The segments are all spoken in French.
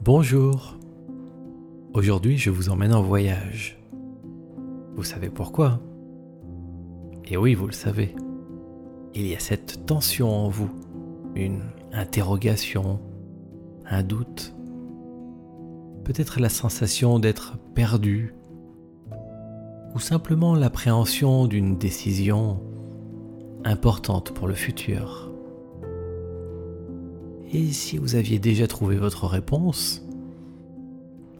Bonjour. Aujourd'hui, je vous emmène en voyage. Vous savez pourquoi? Et oui, vous le savez. Il y a cette tension en vous, une interrogation, un doute, peut-être la sensation d'être perdu, ou simplement l'appréhension d'une décision importante pour le futur. Et si vous aviez déjà trouvé votre réponse,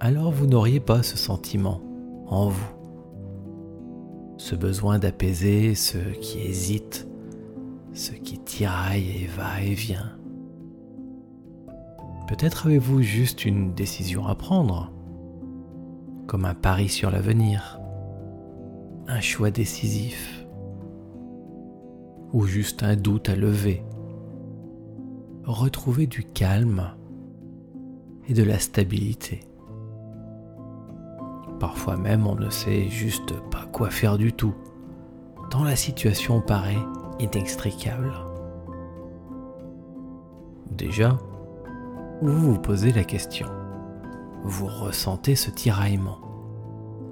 alors vous n'auriez pas ce sentiment en vous. Ce besoin d'apaiser ceux qui hésitent, ceux qui tiraillent et va et vient. Peut-être avez-vous juste une décision à prendre, comme un pari sur l'avenir, un choix décisif, ou juste un doute à lever retrouver du calme et de la stabilité. Parfois même on ne sait juste pas quoi faire du tout, tant la situation paraît inextricable. Déjà, vous vous posez la question. Vous ressentez ce tiraillement,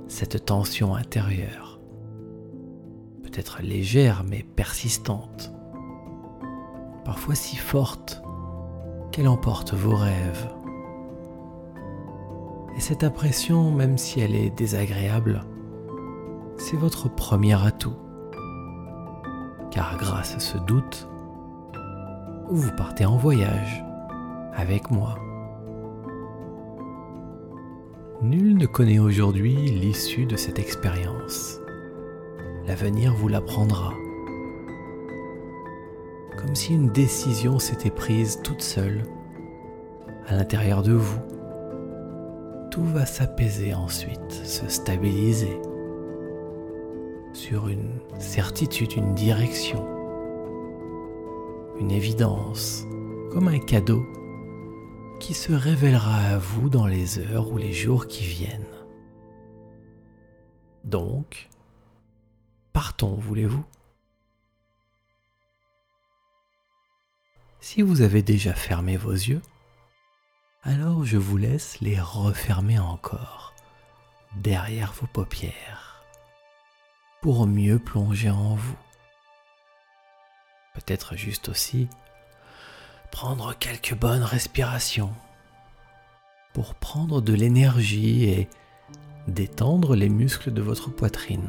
cette tension intérieure, peut-être légère mais persistante, parfois si forte qu'elle emporte vos rêves. Et cette impression, même si elle est désagréable, c'est votre premier atout. Car grâce à ce doute, vous partez en voyage avec moi. Nul ne connaît aujourd'hui l'issue de cette expérience. L'avenir vous l'apprendra comme si une décision s'était prise toute seule à l'intérieur de vous. Tout va s'apaiser ensuite, se stabiliser sur une certitude, une direction, une évidence, comme un cadeau qui se révélera à vous dans les heures ou les jours qui viennent. Donc, partons, voulez-vous? Si vous avez déjà fermé vos yeux, alors je vous laisse les refermer encore derrière vos paupières pour mieux plonger en vous. Peut-être juste aussi prendre quelques bonnes respirations pour prendre de l'énergie et détendre les muscles de votre poitrine.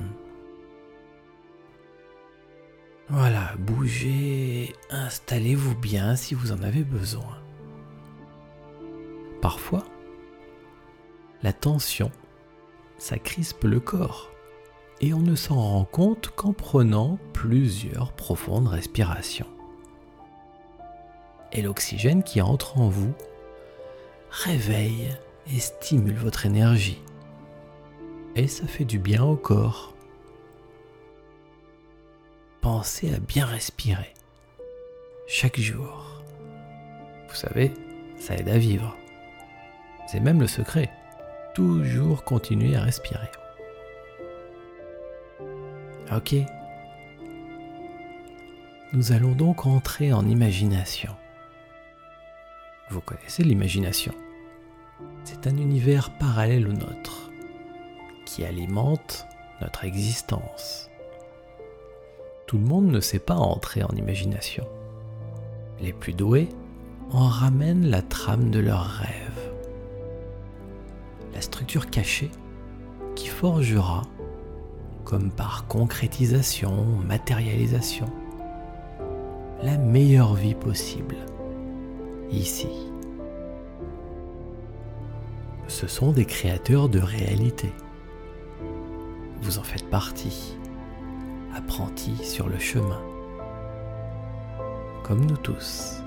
Voilà, bougez, installez-vous bien si vous en avez besoin. Parfois, la tension, ça crispe le corps et on ne s'en rend compte qu'en prenant plusieurs profondes respirations. Et l'oxygène qui entre en vous réveille et stimule votre énergie. Et ça fait du bien au corps pensez à bien respirer chaque jour. Vous savez, ça aide à vivre. C'est même le secret. Toujours continuer à respirer. Ok. Nous allons donc entrer en imagination. Vous connaissez l'imagination. C'est un univers parallèle au nôtre qui alimente notre existence. Tout le monde ne sait pas entrer en imagination. Les plus doués en ramènent la trame de leurs rêves. La structure cachée qui forgera, comme par concrétisation, matérialisation, la meilleure vie possible, ici. Ce sont des créateurs de réalité. Vous en faites partie apprenti sur le chemin, comme nous tous.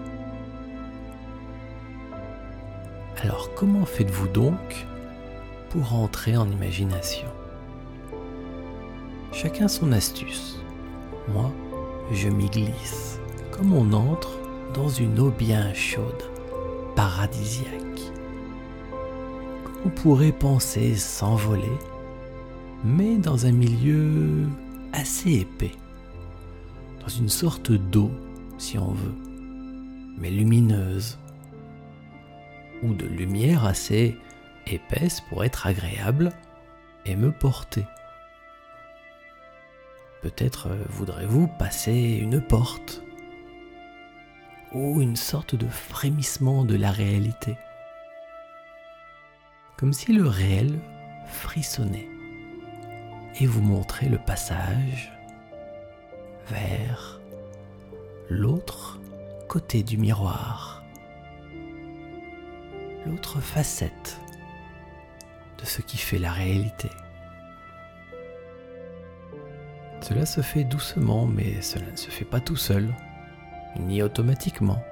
Alors comment faites-vous donc pour entrer en imagination? Chacun son astuce. Moi, je m'y glisse, comme on entre dans une eau bien chaude, paradisiaque. On pourrait penser s'envoler, mais dans un milieu assez épais, dans une sorte d'eau, si on veut, mais lumineuse. ou de lumière assez épaisse pour être agréable et me porter. Peut-être voudrez-vous passer une porte ou une sorte de frémissement de la réalité, comme si le réel frissonnait et vous montrait le passage vers l'autre côté du miroir, l'autre facette de ce qui fait la réalité. Cela se fait doucement, mais cela ne se fait pas tout seul, ni automatiquement.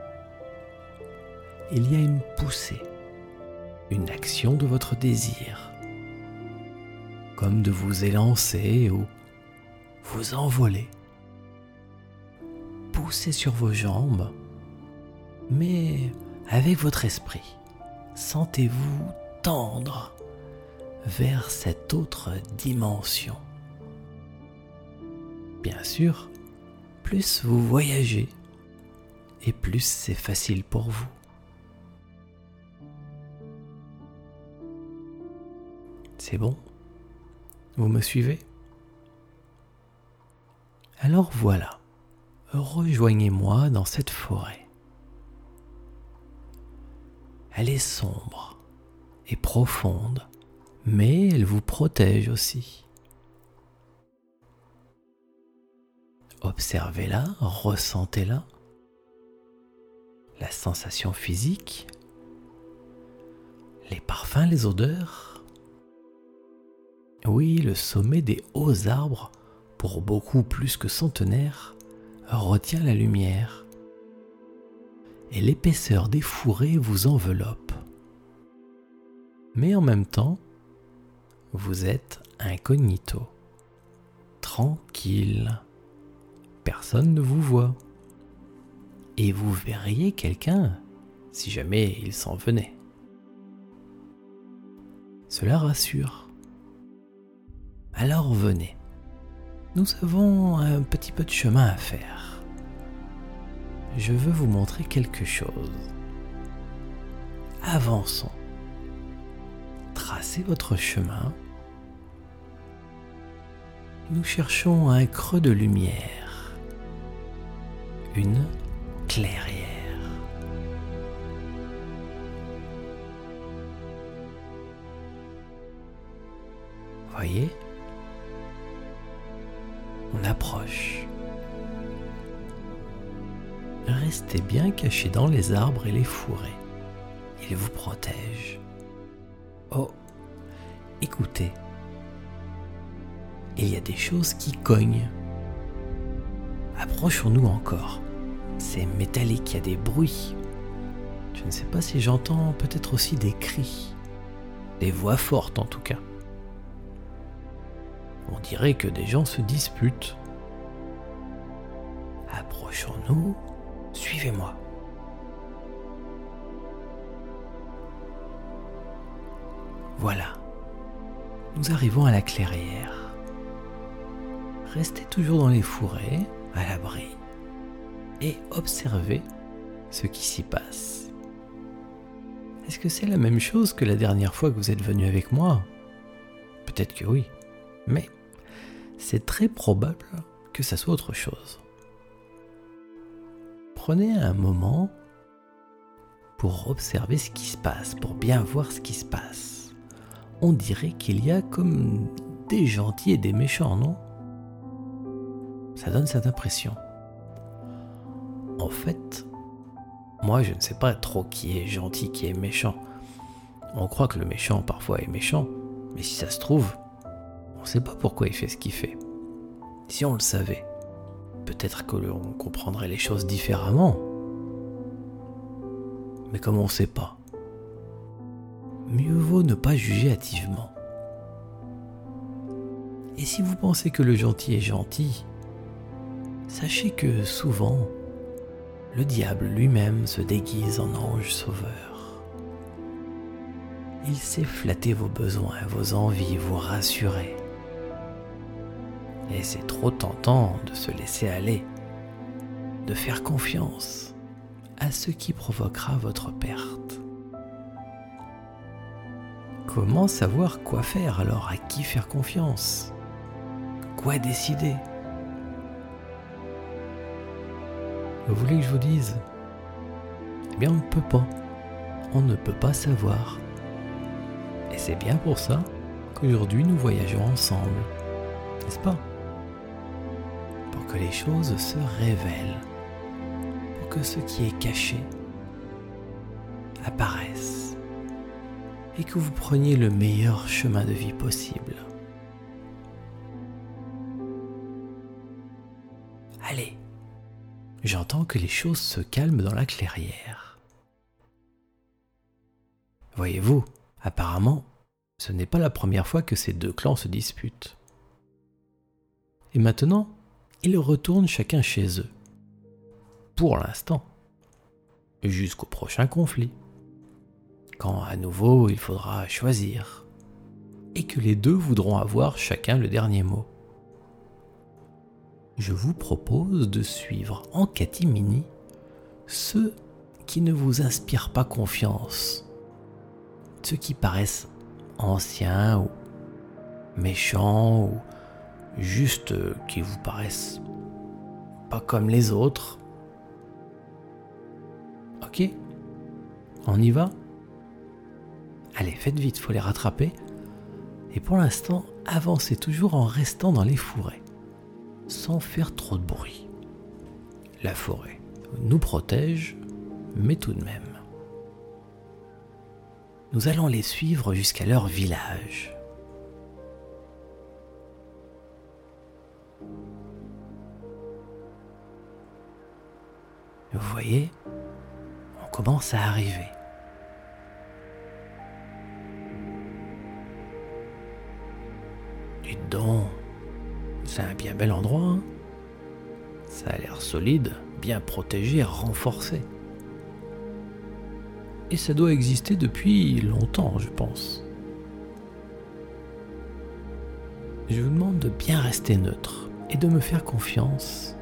Il y a une poussée, une action de votre désir, comme de vous élancer ou vous envoler. Poussez sur vos jambes, mais avec votre esprit. Sentez-vous tendre vers cette autre dimension. Bien sûr, plus vous voyagez, et plus c'est facile pour vous. C'est bon? Vous me suivez? Alors voilà, rejoignez-moi dans cette forêt. Elle est sombre et profonde, mais elle vous protège aussi. Observez-la, ressentez-la. La sensation physique, les parfums, les odeurs. Oui, le sommet des hauts arbres, pour beaucoup plus que centenaires, retient la lumière. Et l'épaisseur des fourrés vous enveloppe. Mais en même temps, vous êtes incognito, tranquille personne ne vous voit. Et vous verriez quelqu'un si jamais il s'en venait. Cela rassure. Alors venez. Nous avons un petit peu de chemin à faire. Je veux vous montrer quelque chose. Avançons. Tracez votre chemin. Nous cherchons un creux de lumière une clairière. Voyez? On approche. Restez bien caché dans les arbres et les fourrés. Ils vous protègent. Oh, écoutez. Il y a des choses qui cognent. Approchons-nous encore. C'est métallique, il y a des bruits. Je ne sais pas si j'entends peut-être aussi des cris. Des voix fortes en tout cas. On dirait que des gens se disputent. Approchons-nous. Suivez-moi. Voilà. Nous arrivons à la clairière. Restez toujours dans les fourrés, à l'abri et observez ce qui s'y passe. Est-ce que c'est la même chose que la dernière fois que vous êtes venu avec moi? Peut-être que oui, mais c'est très probable que ça soit autre chose. Prenez un moment pour observer ce qui se passe, pour bien voir ce qui se passe. On dirait qu'il y a comme des gentils et des méchants, non? Ça donne cette impression. En fait, moi je ne sais pas trop qui est gentil, qui est méchant. On croit que le méchant parfois est méchant, mais si ça se trouve, ne sait pas pourquoi il fait ce qu'il fait. Si on le savait, peut-être que l'on comprendrait les choses différemment. Mais comme on ne sait pas, mieux vaut ne pas juger hâtivement. Et si vous pensez que le gentil est gentil, sachez que souvent, le diable lui-même se déguise en ange sauveur. Il sait flatter vos besoins, vos envies, vous rassurer. Et c'est trop tentant de se laisser aller, de faire confiance à ce qui provoquera votre perte. Comment savoir quoi faire alors À qui faire confiance? Quoi décider? Vous voulez que je vous dise? Eh bien, on ne peut pas. On ne peut pas savoir. Et c'est bien pour ça qu'aujourd'hui nous voyageons ensemble. N'est-ce pas? Que les choses se révèlent. Pour que ce qui est caché apparaisse. Et que vous preniez le meilleur chemin de vie possible. Allez, j'entends que les choses se calment dans la clairière. Voyez-vous, apparemment, ce n'est pas la première fois que ces deux clans se disputent. Et maintenant, ils retournent chacun chez eux. Pour l'instant. Jusqu'au prochain conflit. Quand à nouveau il faudra choisir. Et que les deux voudront avoir chacun le dernier mot je vous propose de suivre en catimini ceux qui ne vous inspirent pas confiance, ceux qui paraissent anciens ou méchants ou juste qui vous paraissent pas comme les autres. Ok On y va? Allez, faites vite, faut les rattraper. Et pour l'instant, avancez toujours en restant dans les fourrés sans faire trop de bruit. La forêt nous protège, mais tout de même. Nous allons les suivre jusqu'à leur village. Vous voyez, on commence à arriver. Dites donc, c'est un bien bel endroit. Hein. Ça a l'air solide, bien protégé, renforcé. Et ça doit exister depuis longtemps, je pense. Je vous demande de bien rester neutre et de me faire confiance.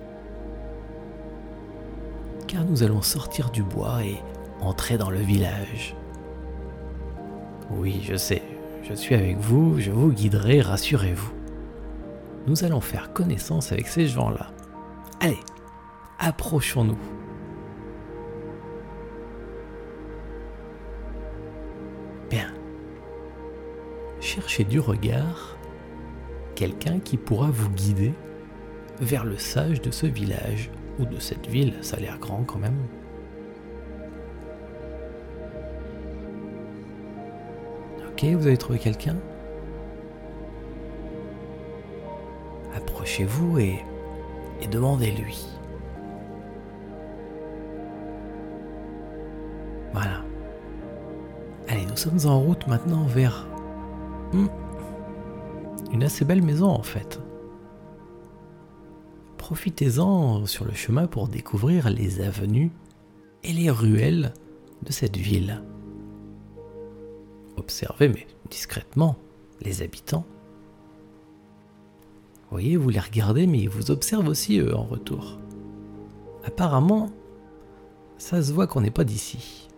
Car nous allons sortir du bois et entrer dans le village. Oui, je sais, je suis avec vous, je vous guiderai, rassurez-vous nous allons faire connaissance avec ces gens-là. Allez, approchons-nous. Bien. Cherchez du regard quelqu'un qui pourra vous guider vers le sage de ce village ou de cette ville, ça a l'air grand quand même. Ok, vous avez trouvé quelqu'un? Chez vous et, et demandez-lui. Voilà. Allez, nous sommes en route maintenant vers hmm, une assez belle maison en fait. Profitez-en sur le chemin pour découvrir les avenues et les ruelles de cette ville. Observez, mais discrètement, les habitants voyez, vous les regardez, mais ils vous observent aussi, eux, en retour. Apparemment, ça se voit qu'on n'est pas d'ici.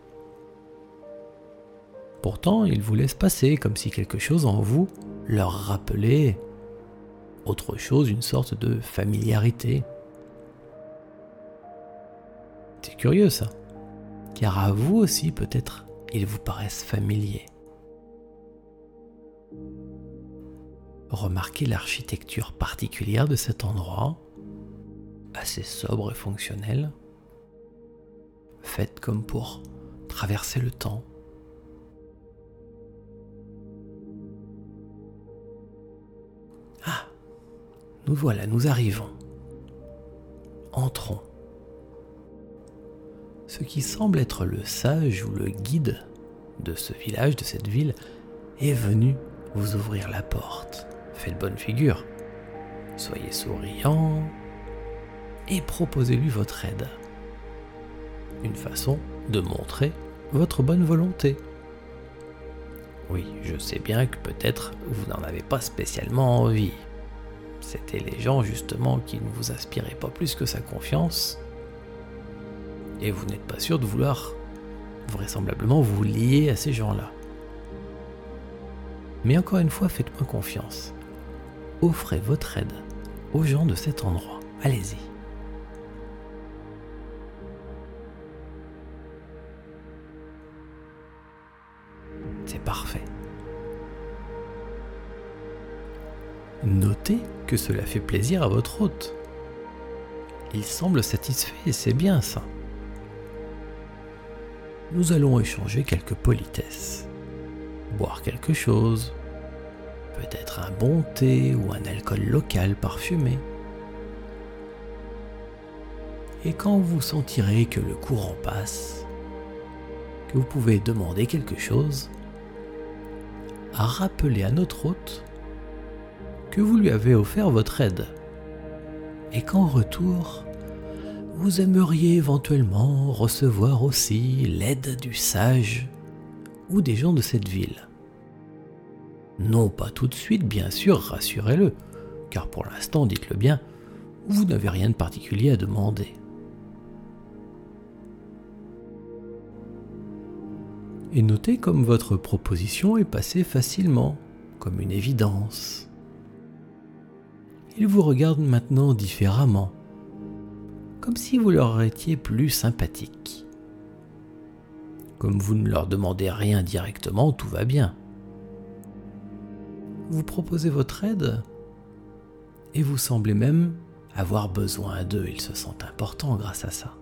Pourtant, ils vous laissent passer comme si quelque chose en vous leur rappelait autre chose, une sorte de familiarité. C'est curieux ça, car à vous aussi peut-être ils vous paraissent familiers. Remarquez l'architecture particulière de cet endroit, assez sobre et fonctionnel, faite comme pour traverser le temps. Nous voilà, nous arrivons. Entrons. Ce qui semble être le sage ou le guide de ce village, de cette ville, est venu vous ouvrir la porte faites bonne figure. Soyez souriant et proposez-lui votre aide. Une façon de montrer votre bonne volonté. Oui, je sais bien que peut-être vous n'en avez pas spécialement envie. C'était les gens justement qui ne vous inspiraient pas plus que sa confiance. Et vous n'êtes pas sûr de vouloir vraisemblablement vous lier à ces gens-là. Mais encore une fois, faites-moi confiance. Offrez votre aide aux gens de cet endroit. Allez-y. Que cela fait plaisir à votre hôte. Il semble satisfait et c'est bien ça. Nous allons échanger quelques politesses, boire quelque chose, peut-être un bon thé ou un alcool local parfumé. Et quand vous sentirez que le courant passe, que vous pouvez demander quelque chose, à rappeler à notre hôte vous lui avez offert votre aide et qu'en retour, vous aimeriez éventuellement recevoir aussi l'aide du sage ou des gens de cette ville. Non pas tout de suite, bien sûr, rassurez-le, car pour l'instant, dites-le bien, vous n'avez rien de particulier à demander. Et notez comme votre proposition est passée facilement, comme une évidence. Ils vous regardent maintenant différemment, comme si vous leur étiez plus sympathique. Comme vous ne leur demandez rien directement, tout va bien. Vous proposez votre aide et vous semblez même avoir besoin d'eux, ils se sentent importants grâce à ça.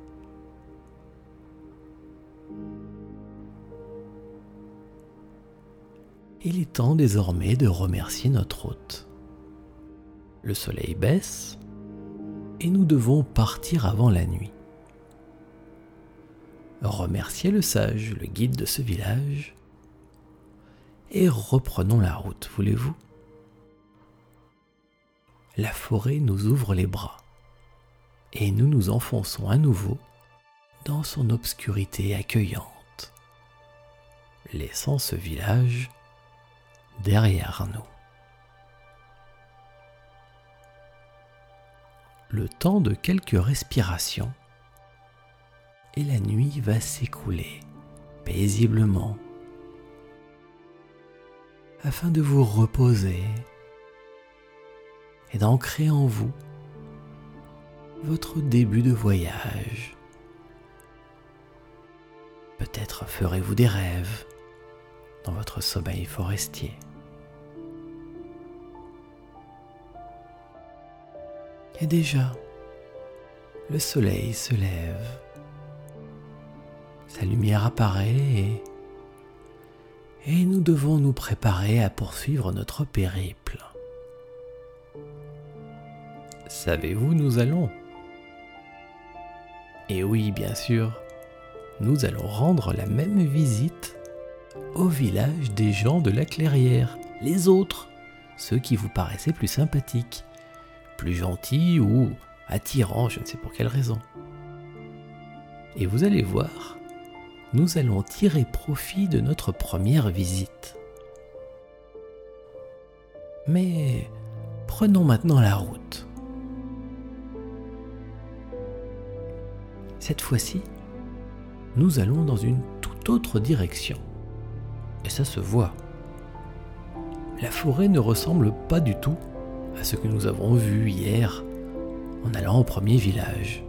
Il est temps désormais de remercier notre hôte. Le soleil baisse et nous devons partir avant la nuit. Remercier le sage, le guide de ce village, et reprenons la route, voulez-vous? La forêt nous ouvre les bras, et nous nous enfonçons à nouveau dans son obscurité accueillante, laissant ce village derrière nous. Le temps de quelques respirations et la nuit va s'écouler paisiblement afin de vous reposer et d'ancrer en vous votre début de voyage. Peut-être ferez-vous des rêves dans votre sommeil forestier. Et déjà, le soleil se lève, sa lumière apparaît et, nous devons nous préparer à poursuivre notre périple. Savez-vous, nous allons Et oui, bien sûr, nous allons rendre la même visite au village des gens de la clairière, les autres, ceux qui vous paraissaient plus sympathiques, plus gentils ou attirants, je ne sais pour quelle raison. Et vous allez voir, nous allons tirer profit de notre première visite. Mais prenons maintenant la route. Cette fois-ci, nous allons dans une toute autre direction. Et ça se voit. La forêt ne ressemble pas du tout à ce que nous avons vu hier en allant au premier village.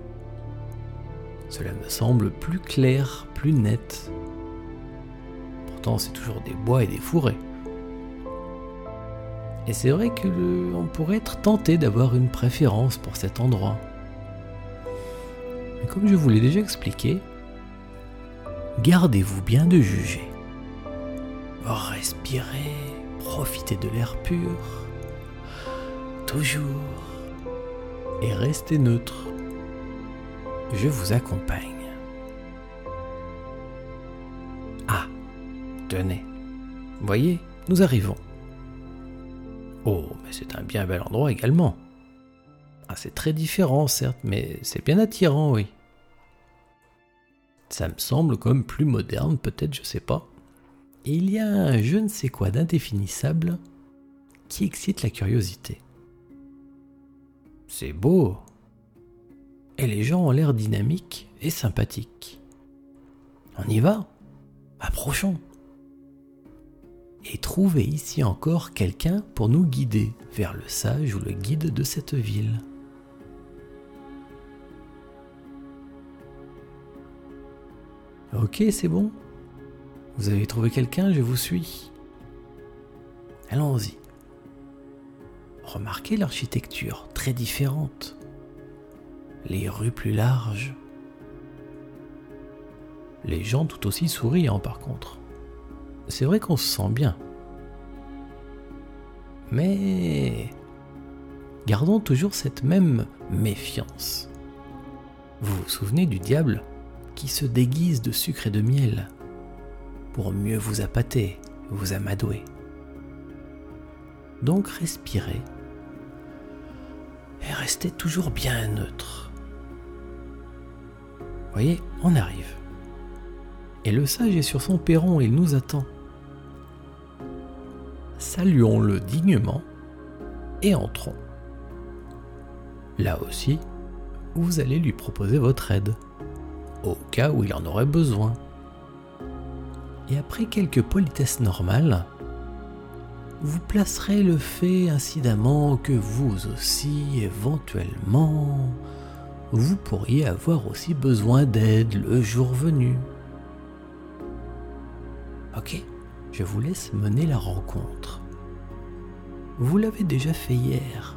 Cela me semble plus clair, plus net. Pourtant, c'est toujours des bois et des fourrés. Et c'est vrai que pourrait être tenté d'avoir une préférence pour cet endroit. Mais comme je vous l'ai déjà expliqué, gardez-vous bien de juger. Respirez, profitez de l'air pur, toujours, et restez neutre. Je vous accompagne. Ah, tenez, voyez, nous arrivons. Oh, mais c'est un bien bel endroit également. Ah, c'est très différent, certes, mais c'est bien attirant, oui. Ça me semble comme plus moderne, peut-être, je sais pas il y a un je ne sais quoi d'indéfinissable qui excite la curiosité. C'est beau. Et les gens ont l'air dynamiques et sympathiques. On y va Approchons. et trouver ici encore quelqu'un pour nous guider vers le sage ou le guide de cette ville. Ok, c'est bon Vous avez trouvé quelqu'un, je vous suis. Allons-y. Remarquez l'architecture très différente. Les rues plus larges. Les gens tout aussi souriants par contre. C'est vrai qu'on se sent bien. Mais gardons toujours cette même méfiance. Vous vous souvenez du diable qui se déguise de sucre et de miel pour mieux vous appâter, vous amadouer. Donc respirez restez toujours bien neutre. Voyez, on arrive. Et le sage est sur son perron, il nous attend. Saluons-le dignement et entrons. Là aussi, vous allez lui proposer votre aide, au cas où il en aurait besoin. Et après quelques politesses normales, vous placerez le fait incidemment que vous aussi, éventuellement, vous pourriez avoir aussi besoin d'aide le jour venu. Ok, je vous laisse mener la rencontre. Vous l'avez déjà fait hier.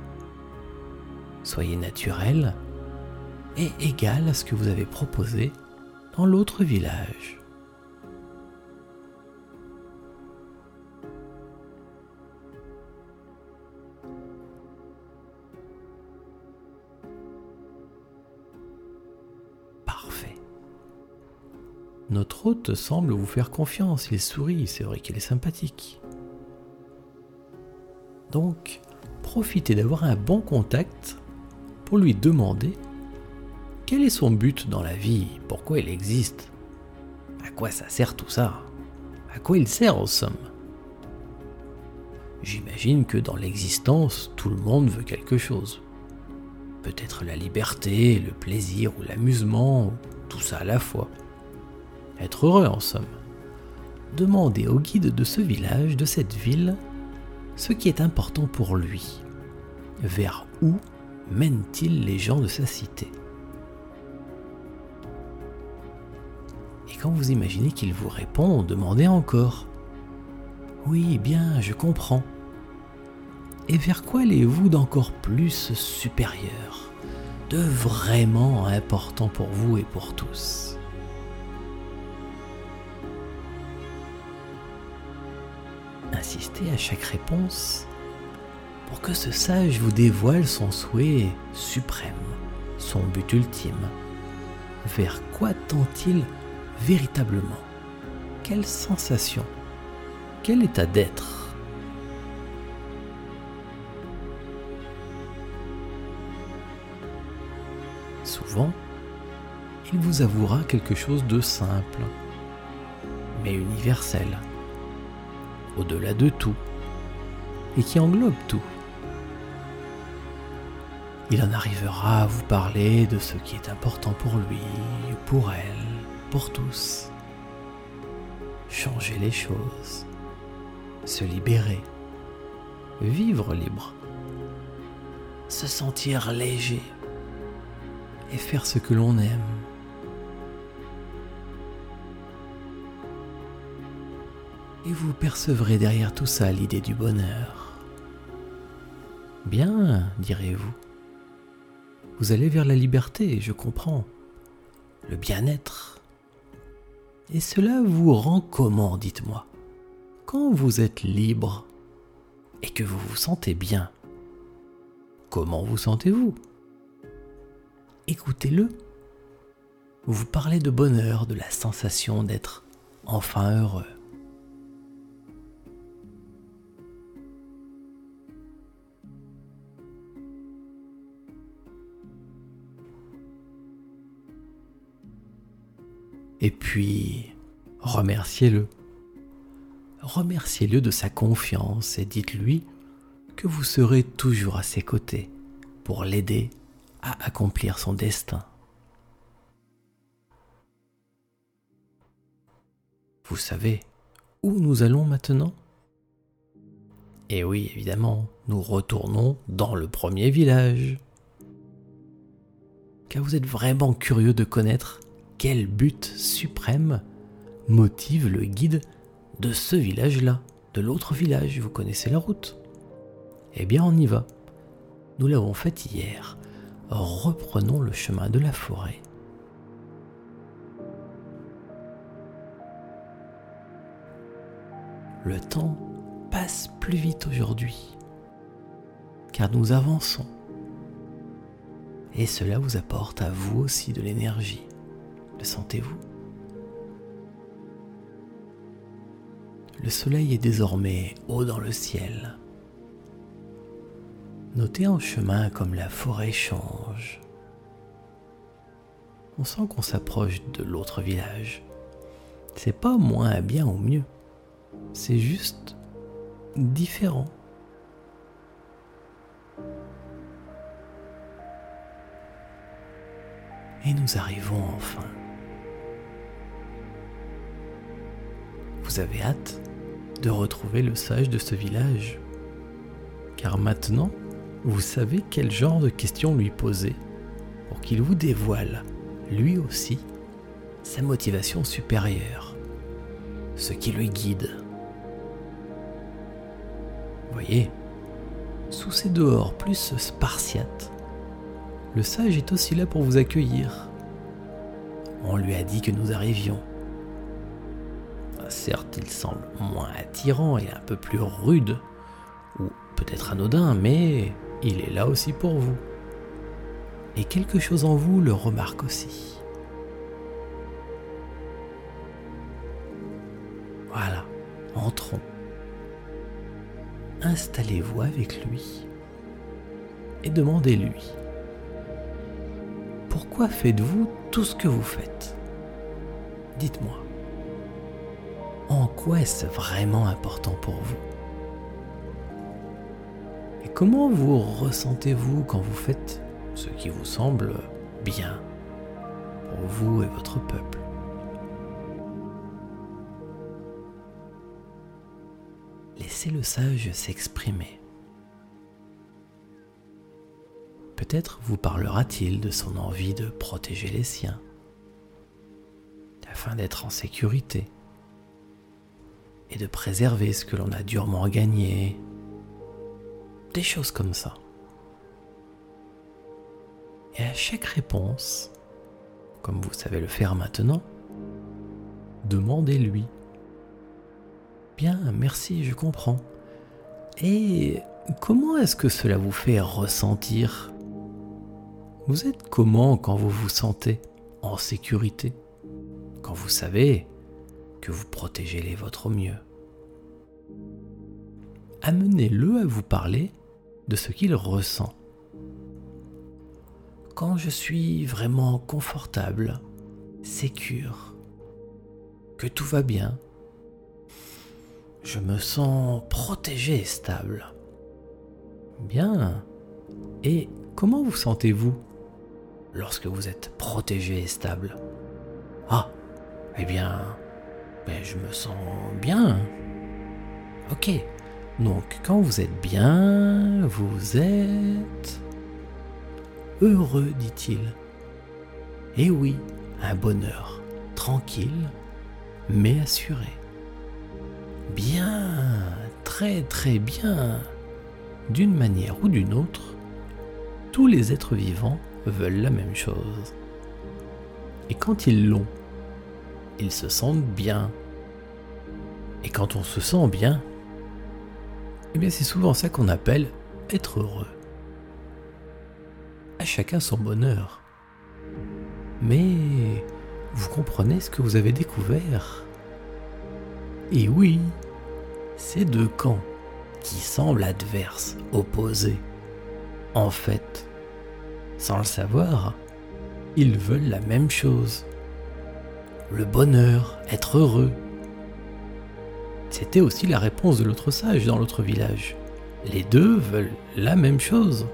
Soyez naturel et égal à ce que vous avez proposé dans l'autre village. Notre hôte semble vous faire confiance, il sourit, c'est vrai qu'il est sympathique. Donc, profitez d'avoir un bon contact pour lui demander quel est son but dans la vie, pourquoi il existe, à quoi ça sert tout ça, à quoi il sert en somme. J'imagine que dans l'existence, tout le monde veut quelque chose. Peut-être la liberté, le plaisir ou l'amusement, tout ça à la fois être heureux en somme. Demandez au guide de ce village, de cette ville, ce qui est important pour lui. Vers où mène-t-il les gens de sa cité? Et quand vous imaginez qu'il vous répond, demandez encore. Oui, bien, je comprends. Et vers quoi allez-vous d'encore plus supérieur, de vraiment important pour vous et pour tous À chaque réponse pour que ce sage vous dévoile son souhait suprême, son but ultime. Vers quoi tend-il véritablement? Quelle sensation? Quel état d'être? Souvent, il vous avouera quelque chose de simple, mais universel au-delà de tout, et qui englobe tout. Il en arrivera à vous parler de ce qui est important pour lui, pour elle, pour tous. Changer les choses, se libérer, vivre libre, se sentir léger et faire ce que l'on aime. Et vous percevrez derrière tout ça l'idée du bonheur. Bien, direz-vous. Vous allez vers la liberté, je comprends. Le bien-être. Et cela vous rend comment, dites-moi? Quand vous êtes libre et que vous vous sentez bien, comment vous sentez-vous? Écoutez-le. Vous parlez de bonheur, de la sensation d'être enfin heureux. Et puis, remerciez-le. Remerciez-le de sa confiance et dites-lui que vous serez toujours à ses côtés pour l'aider à accomplir son destin. Vous savez où nous allons maintenant? Et oui, évidemment, nous retournons dans le premier village. Car vous êtes vraiment curieux de connaître quel but suprême motive le guide de ce village-là, de l'autre village? Vous connaissez la route? Eh bien, on y va. Nous l'avons fait hier. Reprenons le chemin de la forêt. Le temps passe plus vite aujourd'hui, car nous avançons. Et cela vous apporte à vous aussi de l'énergie. Le sentez-vous? Le soleil est désormais haut dans le ciel. Notez en chemin comme la forêt change. On sent qu'on s'approche de l'autre village. C'est pas moins bien ou mieux. C'est juste différent. Et nous arrivons enfin. Vous avez hâte de retrouver le sage de ce village Car maintenant, vous savez quel genre de questions lui poser pour qu'il vous dévoile, lui aussi, sa motivation supérieure, ce qui le guide. Voyez, sous ces dehors plus spartiates, le sage est aussi là pour vous accueillir. On lui a dit que nous arrivions. Certes, il semble moins attirant et un peu plus rude, ou peut-être anodin, mais il est là aussi pour vous. Et quelque chose en vous le remarque aussi. Voilà, entrons installez-vous avec lui et demandez-lui pourquoi faites-vous tout ce que vous faites? Dites-moi, en quoi est-ce vraiment important pour vous? Et comment vous ressentez-vous quand vous faites ce qui vous semble bien pour vous et votre peuple? Laissez le sage s'exprimer. Peut-être vous parlera-t-il de son envie de protéger les siens, afin d'être en sécurité et de préserver ce que l'on a durement gagné. Des choses comme ça. Et à chaque réponse, comme vous savez le faire maintenant, demandez-lui Bien, merci, je comprends. Et comment est-ce que cela vous fait ressentir? Vous êtes comment quand vous vous sentez en sécurité? Quand vous savez que vous protégez les vôtres au mieux Amenez-le à vous parler de ce qu'il ressent. Quand je suis vraiment confortable, sécure, que tout va bien, je me sens protégé et stable. Bien. Et comment vous sentez-vous lorsque vous êtes protégé et stable? Ah, eh bien, ben, je me sens bien. Ok. Donc, quand vous êtes bien, vous êtes heureux, dit-il. Et oui, un bonheur, tranquille, mais assuré. Bien, très très bien. D'une manière ou d'une autre, tous les êtres vivants veulent la même chose. Et quand ils l'ont, ils se sentent bien. Et quand on se sent bien, eh bien c'est souvent ça qu'on appelle être heureux. À chacun son bonheur. Mais vous comprenez ce que vous avez découvert? Et oui, ces deux camps qui semblent adverses, opposés, en fait, sans le savoir, ils veulent la même chose. Le bonheur, être heureux. C'était aussi la réponse de l'autre sage dans l'autre village. Les deux veulent la même chose,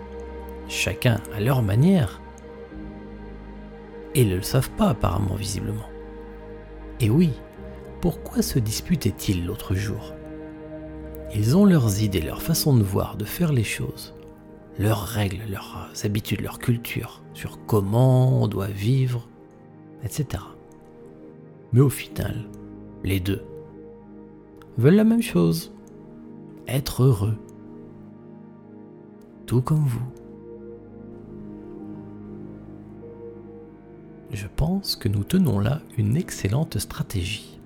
chacun à leur manière. Et ils ne le savent pas apparemment visiblement. Et oui, pourquoi se disputaient-ils l'autre jour? Ils ont leurs idées, leur façon de voir, de faire les choses, leurs règles, leurs habitudes, leur culture, sur comment on doit vivre, etc. Mais au final, les deux veulent la même chose, être heureux, tout comme vous. Je pense que nous tenons là une excellente stratégie.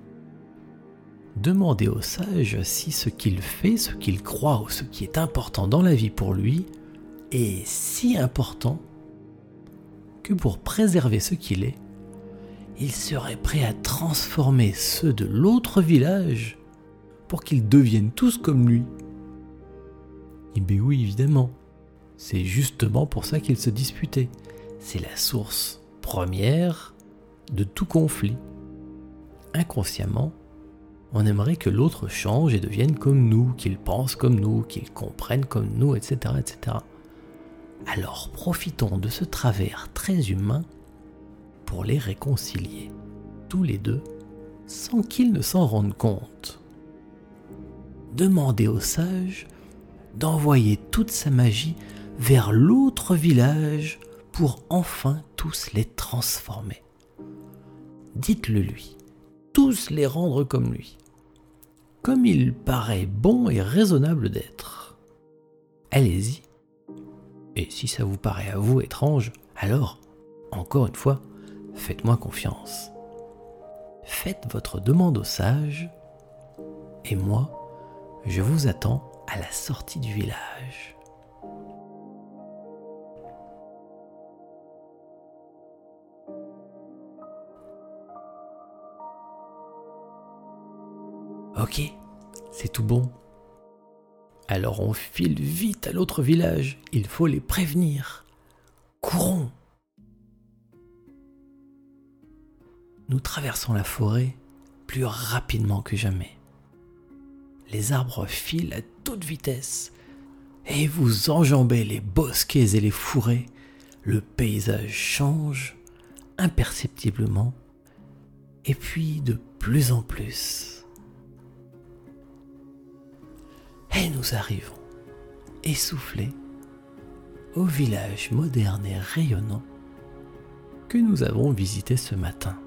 Demandez au sage si ce qu'il fait, ce qu'il croit ou ce qui est important dans la vie pour lui est si important que pour préserver ce qu'il est, il serait prêt à transformer ceux de l'autre village pour qu'ils deviennent tous comme lui. Eh bien oui, évidemment. C'est justement pour ça qu'ils se disputaient. C'est la source première de tout conflit. Inconsciemment, on aimerait que l'autre change et devienne comme nous, qu'il pense comme nous, qu'il comprenne comme nous, etc., etc. Alors profitons de ce travers très humain les réconcilier, tous les deux, sans qu'ils ne s'en rendent compte. Demandez au sage d'envoyer toute sa magie vers l'autre village pour enfin tous les transformer. Dites-le lui, tous les rendre comme lui, comme il paraît bon et raisonnable d'être. Allez-y. Et si ça vous paraît à vous étrange, alors, encore une fois, faites-moi confiance. Faites votre demande au sage, et moi, je vous attends à la sortie du village. Ok, c'est tout bon. Alors on file vite à l'autre village, il faut les prévenir. Courons Nous traversons la forêt plus rapidement que jamais. Les arbres filent à toute vitesse et vous enjambez les bosquets et les fourrés. Le paysage change imperceptiblement et puis de plus en plus. Et nous arrivons, essoufflés, au village moderne et rayonnant que nous avons visité ce matin.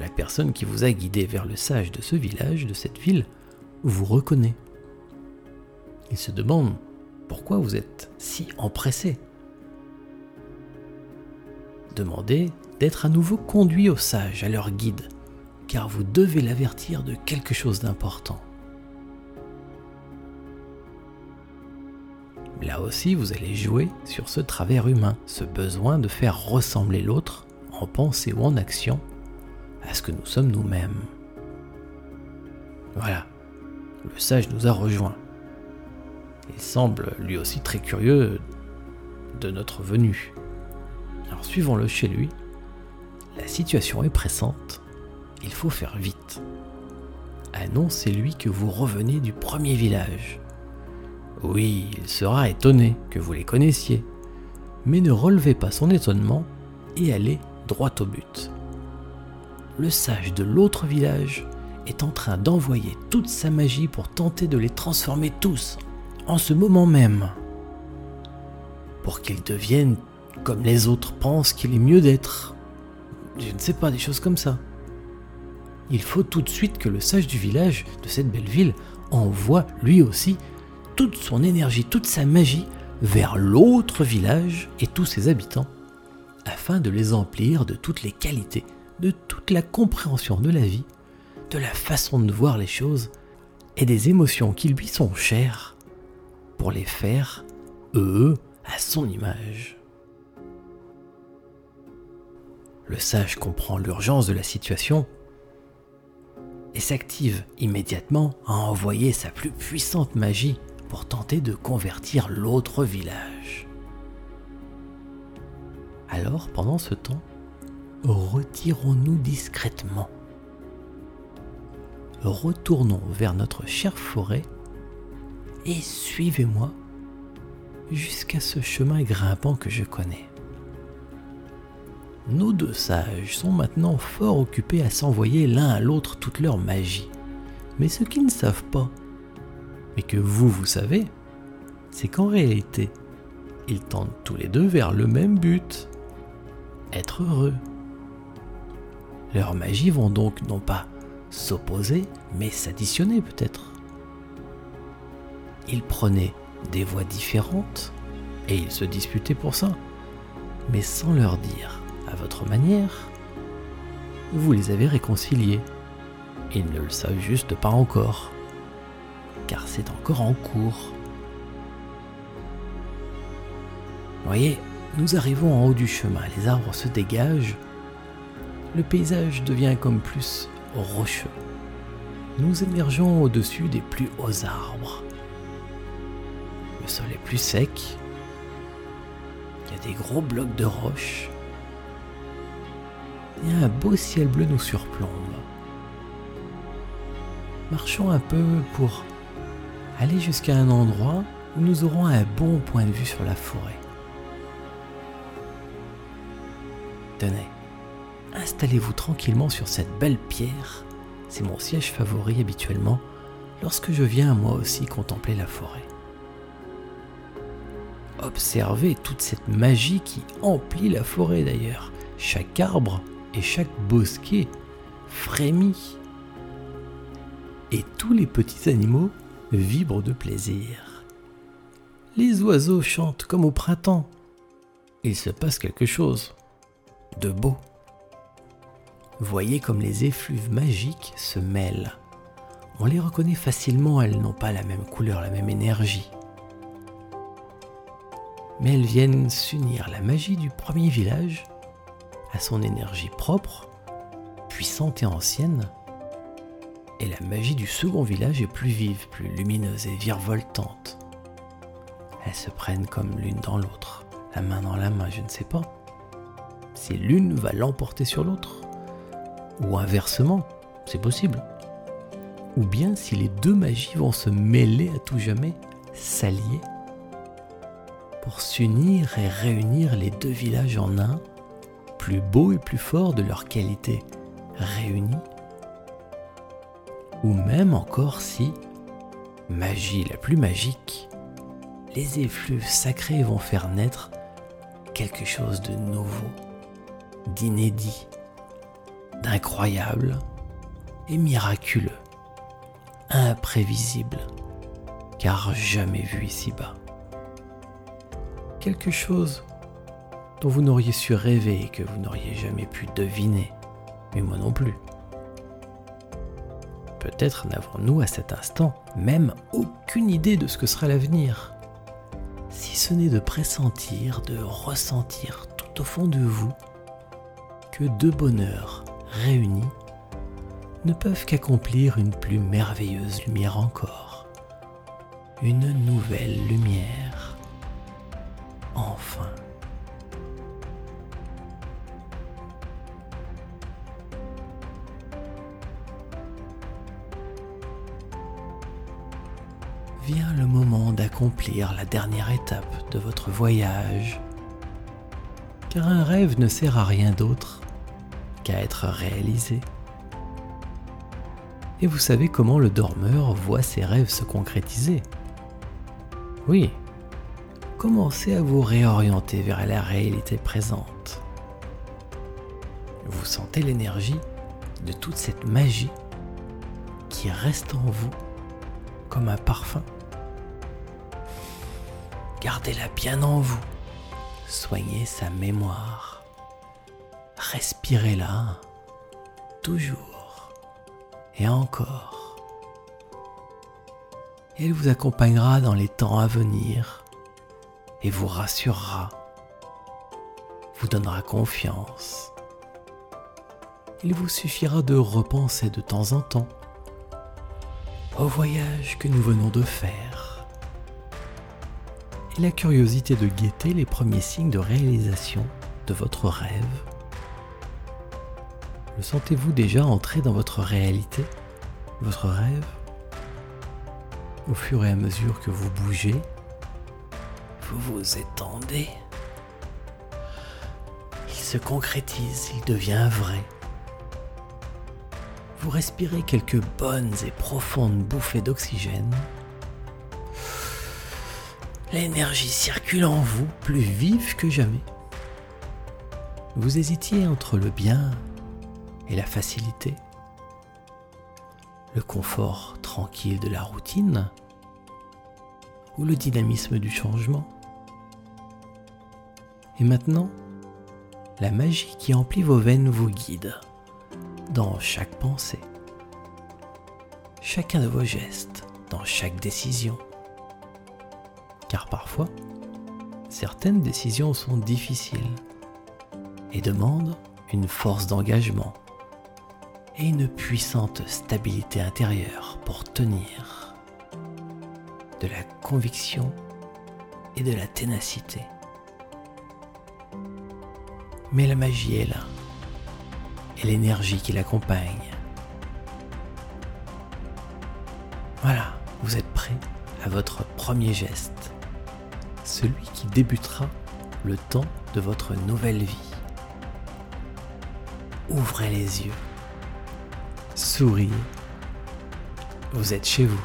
La personne qui vous a guidé vers le sage de ce village, de cette ville, vous reconnaît. Il se demande pourquoi vous êtes si empressé. Demandez d'être à nouveau conduit au sage, à leur guide, car vous devez l'avertir de quelque chose d'important. Là aussi, vous allez jouer sur ce travers humain, ce besoin de faire ressembler l'autre, en pensée ou en action, que nous sommes nous-mêmes. Voilà, le sage nous a rejoints. Il semble lui aussi très curieux de notre venue. Alors suivons-le chez lui. La situation est pressante. Il faut faire vite. Annoncez-lui que vous revenez du premier village. Oui, il sera étonné que vous les connaissiez, mais ne relevez pas son étonnement et allez droit au but. Le sage de l'autre village est en train d'envoyer toute sa magie pour tenter de les transformer tous, en ce moment même, pour qu'ils deviennent comme les autres pensent qu'il est mieux d'être. Je ne sais pas, des choses comme ça. Il faut tout de suite que le sage du village, de cette belle ville, envoie lui aussi toute son énergie, toute sa magie vers l'autre village et tous ses habitants, afin de les emplir de toutes les qualités, de toute la compréhension de la vie, de la façon de voir les choses et des émotions qui lui sont chères, pour les faire, eux, à son image. Le sage comprend l'urgence de la situation et s'active immédiatement à envoyer sa plus puissante magie pour tenter de convertir l'autre village. Alors, pendant ce temps, retirons-nous discrètement. Retournons vers notre chère forêt et suivez-moi jusqu'à ce chemin grimpant que je connais. Nos deux sages sont maintenant fort occupés à s'envoyer l'un à l'autre toute leur magie. Mais ce qu'ils ne savent pas, mais que vous, vous savez, c'est qu'en réalité, ils tendent tous les deux vers le même but, être heureux. Leurs magies vont donc non pas s'opposer, mais s'additionner peut-être. Ils prenaient des voies différentes et ils se disputaient pour ça, mais sans leur dire, à votre manière, vous les avez réconciliés. Ils ne le savent juste pas encore, car c'est encore en cours. Voyez, nous arrivons en haut du chemin, les arbres se dégagent, le paysage devient comme plus rocheux. Nous émergeons au-dessus des plus hauts arbres. Le sol est plus sec. Il y a des gros blocs de roches. Et un beau ciel bleu nous surplombe. Marchons un peu pour aller jusqu'à un endroit où nous aurons un bon point de vue sur la forêt. Tenez, installez-vous tranquillement sur cette belle pierre. C'est mon siège favori habituellement lorsque je viens moi aussi contempler la forêt. Observez toute cette magie qui emplit la forêt d'ailleurs. Chaque arbre et chaque bosquet frémit. Et tous les petits animaux vibrent de plaisir. Les oiseaux chantent comme au printemps. Il se passe quelque chose de beau. Voyez comme les effluves magiques se mêlent. On les reconnaît facilement, elles n'ont pas la même couleur, la même énergie. Mais elles viennent s'unir la magie du premier village à son énergie propre, puissante et ancienne, et la magie du second village est plus vive, plus lumineuse et virevoltante. Elles se prennent comme l'une dans l'autre, la main dans la main, je ne sais pas si l'une va l'emporter sur l'autre. Ou inversement, c'est possible. Ou bien si les deux magies vont se mêler à tout jamais, s'allier, pour s'unir et réunir les deux villages en un, plus beau et plus fort de leur qualité réunis. Ou même encore si, magie la plus magique, les effluves sacrés vont faire naître quelque chose de nouveau d'inédit, d'incroyable et miraculeux, imprévisible, car jamais vu ici-bas. Quelque chose dont vous n'auriez su rêver et que vous n'auriez jamais pu deviner, mais moi non plus. Peut-être n'avons-nous à cet instant même aucune idée de ce que sera l'avenir, si ce n'est de pressentir, de ressentir tout au fond de vous deux bonheurs réunis ne peuvent qu'accomplir une plus merveilleuse lumière encore, une nouvelle lumière, enfin. Vient le moment d'accomplir la dernière étape de votre voyage, car un rêve ne sert à rien d'autre qu'à être réalisé. Et vous savez comment le dormeur voit ses rêves se concrétiser Oui, commencez à vous réorienter vers la réalité présente. Vous sentez l'énergie de toute cette magie qui reste en vous comme un parfum. Gardez-la bien en vous. Soignez sa mémoire respirez-la toujours et encore. Elle vous accompagnera dans les temps à venir et vous rassurera, vous donnera confiance. Il vous suffira de repenser de temps en temps au voyage que nous venons de faire et la curiosité de guetter les premiers signes de réalisation de votre rêve sentez-vous déjà entrer dans votre réalité, votre rêve Au fur et à mesure que vous bougez, vous vous étendez. Il se concrétise, il devient vrai. Vous respirez quelques bonnes et profondes bouffées d'oxygène L'énergie circule en vous plus vive que jamais. Vous hésitiez entre le bien et la facilité, le confort tranquille de la routine ou le dynamisme du changement. Et maintenant, la magie qui emplit vos veines vous guide dans chaque pensée, chacun de vos gestes, dans chaque décision. Car parfois, certaines décisions sont difficiles et demandent une force d'engagement et une puissante stabilité intérieure pour tenir de la conviction et de la ténacité. Mais la magie est là, et l'énergie qui l'accompagne. Voilà, vous êtes prêt à votre premier geste, celui qui débutera le temps de votre nouvelle vie. Ouvrez les yeux, souriez, vous êtes chez vous.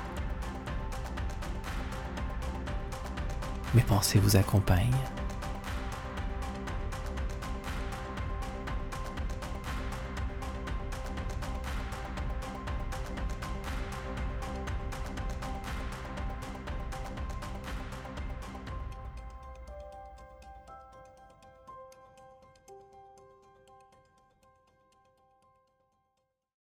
Mes pensées vous accompagnent